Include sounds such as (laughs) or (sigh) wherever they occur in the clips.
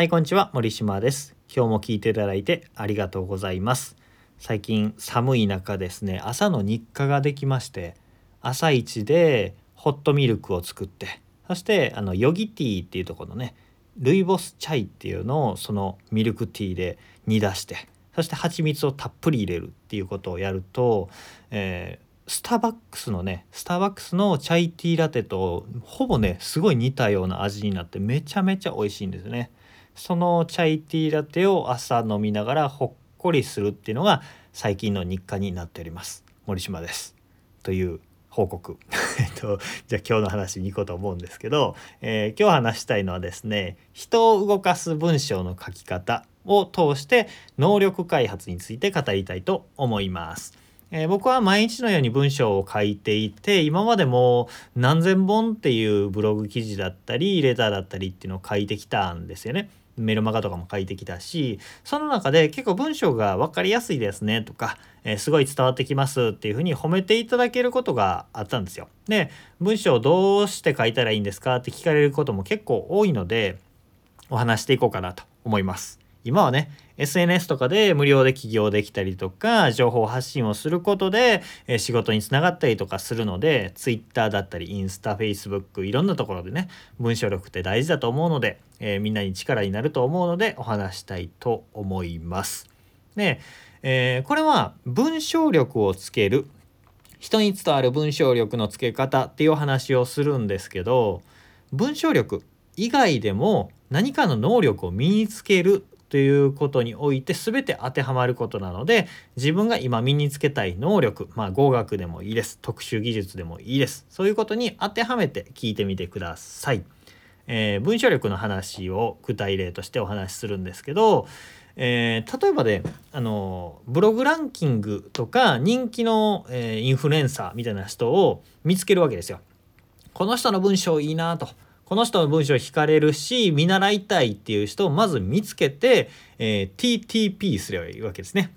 はい、こんにちは。森島です。今日も聞いていただいてありがとうございます。最近寒い中ですね、朝の日課ができまして、朝一でホットミルクを作って、そしてあのヨギティーっていうとこのね、ルイボスチャイっていうのをそのミルクティーで煮出して、そして蜂蜜をたっぷり入れるっていうことをやると、えースターバックスのねスターバックスのチャイティーラテとほぼねすごい似たような味になってめちゃめちゃ美味しいんですね。そのチャイティーラテを朝飲みながらほっこりするっていうのが最近の日課になっております。森島です。という報告。(laughs) えっと、じゃあ今日の話に行こうと思うんですけど、えー今日話したいのはですね、人を動かす文章の書き方を通して能力開発について語りたいと思います。えー僕は毎日のように文章を書いていて今までも何千本っていうブログ記事だったりレターだったりっていうのを書いてきたんですよね。メルマガとかも書いてきたしその中で結構文章が分かりやすいですねとか、えーすごい伝わってきますっていうふうに褒めていただけることがあったんですよ。で文章をどうして書いたらいいんですかって聞かれることも結構多いのでお話していこうかなと思います。今はね SNS とかで無料で起業できたりとか情報発信をすることで、え仕事につながったりとかするので Twitter だったりインスタ Facebook いろんなところでね文章力って大事だと思うので、えーみんなに力になると思うのでお話したいと思います。で、えーこれは文章力をつける人に伝わる文章力のつけ方っていうお話をするんですけど文章力以外でも何かの能力を身につけるということにおいて全て当てはまることなので自分が今身につけたい能力まあ語学でもいいです特殊技術でもいいですそういうことに当てはめて聞いてみてください。えー文章力の話を具体例としてお話しするんですけど、えー例えばで、あのブログランキングとか人気の、えーインフルエンサーみたいな人を見つけるわけですよ。この人の文章いいなと。この人の文章を惹かれるし見習いたいっていう人をまず見つけて、えー TTP すればいいわけですね。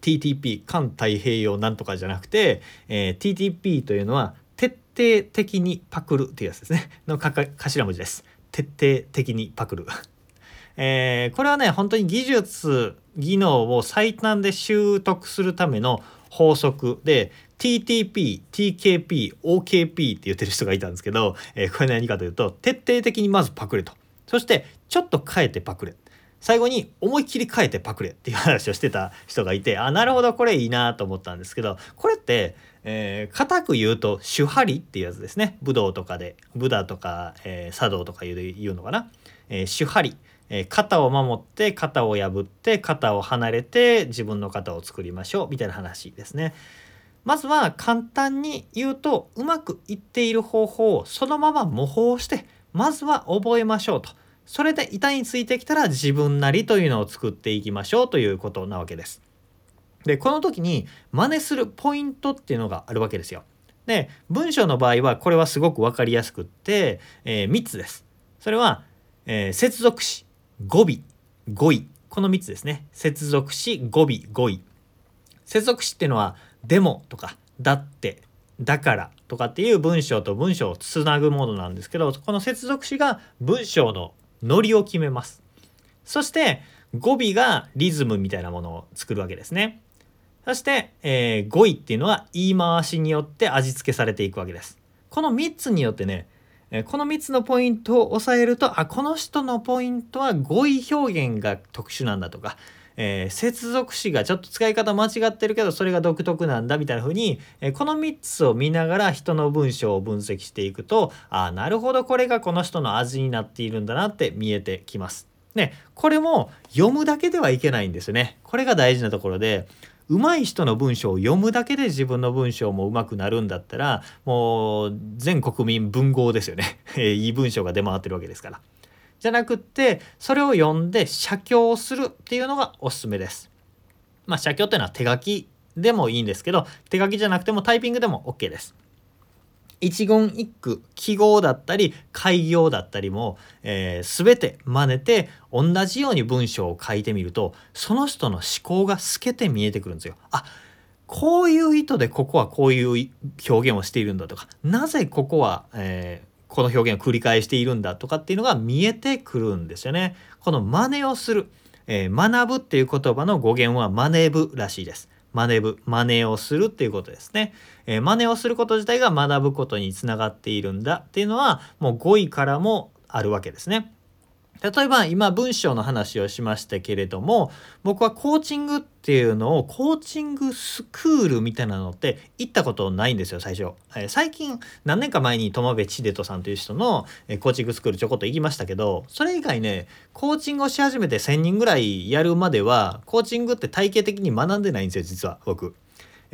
TTP 環太平洋なんとかじゃなくて、えー TTP というのは徹底的にパクるっていうやつですね。(laughs) の頭文字です。徹底的にパクる。(laughs) えーこれはね本当に技術技能を最短で習得するための法則。で TTP、TKP、OKP って言ってる人がいたんですけど、えーこれ何かというと徹底的にまずパクれと。そしてちょっと変えてパクれ。最後に思いっきり変えてパクれっていう (laughs) 話をしてた人がいてあなるほどこれいいなと思ったんですけどこれって、えー固く言うと手張りっていうやつですね。武道とかでブダとか、えー茶道とか言う言うのかな、えー手張りえー肩を守って肩を破って肩を離れて自分の肩を作りましょうみたいな話ですね。まずは簡単に言うとうまくいっている方法をそのまま模倣してまずは覚えましょうと。それで板についてきたら自分なりというのを作っていきましょうということなわけです。でこの時に真似するポイントっていうのがあるわけですよ。で文章の場合はこれはすごく分かりやすくって、え3つです。それは、えー接続詞語尾語彙この3つですね。接続詞語尾語彙。接続詞っていうのは「でも」とか「だって」「だから」とかっていう文章と文章をつなぐものなんですけどこの接続詞が文章のノリを決めます。そして語尾がリズムみたいなものを作るわけですね。そして、えー語彙っていうのは言い回しによって味付けされていくわけです。この3つによってね、この3つのポイントを押さえるとあこの人のポイントは語彙表現が特殊なんだとか、えー接続詞がちょっと使い方間違ってるけどそれが独特なんだみたいな風に、えーこの3つを見ながら人の文章を分析していくとあなるほどこれがこの人の味になっているんだなって見えてきます。ね、これも読むだけではいけないんですよね。これが大事なところで上手い人の文章を読むだけで自分の文章も上手くなるんだったらもう全国民文豪ですよね。(laughs) えいい文章が出回ってるわけですから。じゃなくってそれを読んで写経するっていうのがおすすめです。まあ写経っていうのは手書きでもいいんですけど手書きじゃなくてもタイピングでも OK です。一言一句記号だったり開業だったりも、えー、全て真似て同じように文章を書いてみるとその人の思考が透けて見えてくるんですよ。あこういう意図でここはこういう表現をしているんだとかなぜここは、えーこの表現を繰り返しているんだとかっていうのが見えてくるんですよね。この真似をする、えー、学ぶっていう言葉の語源は真似ぶらしいです。真似ぶ、真似をするっていうことですね。えー、真似をすること自体が学ぶことにつながっているんだっていうのはもう語彙からもあるわけですね。例えば今文章の話をしましたけれども僕はコーチングっていうのをコーチングスクールみたいなのって行ったことないんですよ最初、最近何年か前に友部千デトさんという人の、コーチングスクールちょこっと行きましたけどそれ以外ねコーチングをし始めて1,000人ぐらいやるまではコーチングって体系的に学んでないんですよ実は僕。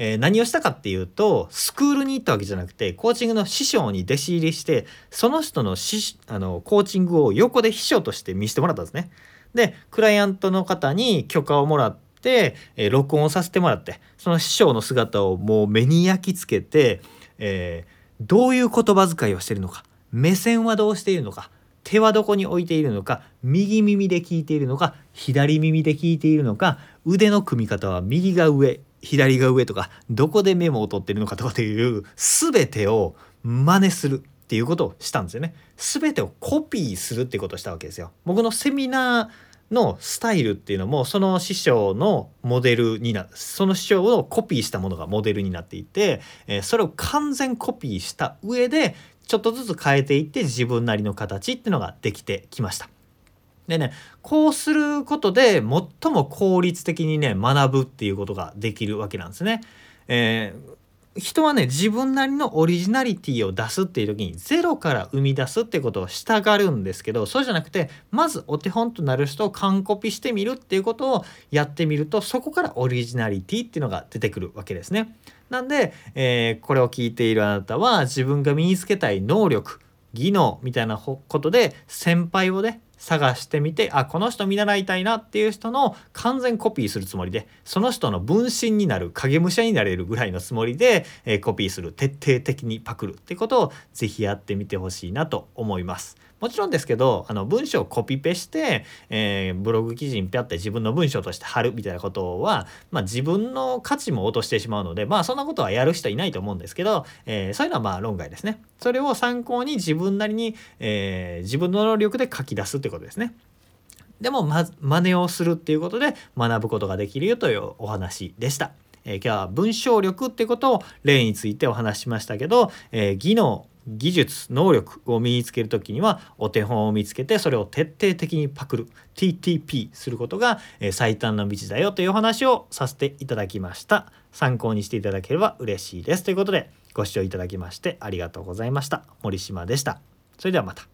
えー、何をしたかっていうとスクールに行ったわけじゃなくてコーチングの師匠に弟子入りしてその人のしあのコーチングを横で秘書として見せてもらったんですね。でクライアントの方に許可をもらって、えー、録音させてもらってその師匠の姿をもう目に焼き付けて、えー、どういう言葉遣いをしているのか目線はどうしているのか手はどこに置いているのか右耳で聞いているのか左耳で聞いているのか腕の組み方は右が上左が上とかどこでメモを取ってるのかとかっていう全てを真似するっていうことをしたんですよね。全てをコピーするっていうことをしたわけですよ。僕のセミナーのスタイルっていうのもその師匠のモデルになその師匠をコピーしたものがモデルになっていて、え、それを完全コピーした上でちょっとずつ変えていって自分なりの形っていうのができてきました。でねこうすることで最も効率的にね学ぶっていうことができるわけなんですね。えー、人はね自分なりのオリジナリティを出すっていう時にゼロから生み出すってことをしたがるんですけどそうじゃなくてまずお手本となる人を完コピしてみるっていうことをやってみるとそこからオリジナリティっていうのが出てくるわけですね。なんで、えー、これを聞いているあなたは自分が身につけたい能力技能みたいなことで先輩をね探してみてあこの人見習いたいなっていう人の完全コピーするつもりでその人の分身になる影武者になれるぐらいのつもりで、えー、コピーする徹底的にパクるってことを是非やってみてほしいなと思います。もちろんですけどあの文章をコピペして、えー、ブログ記事にピャって自分の文章として貼るみたいなことは、まあ、自分の価値も落としてしまうのでまあそんなことはやる人いないと思うんですけど、えー、そういうのはまあ論外ですね。それを参考に自分なりに、えー、自分の能力で書き出すってことですね。でもま真似をするっていうことで学ぶことができるよというお話でした。えー、今日は文章力ってことを例についてお話ししましたけど、えー、技能技術能力を身につける時にはお手本を見つけてそれを徹底的にパクる TTP することが最短の道だよというお話をさせていただきました。参考にしていただければ嬉しいです。ということでご視聴いただきましてありがとうございました。森島でした。それではまた。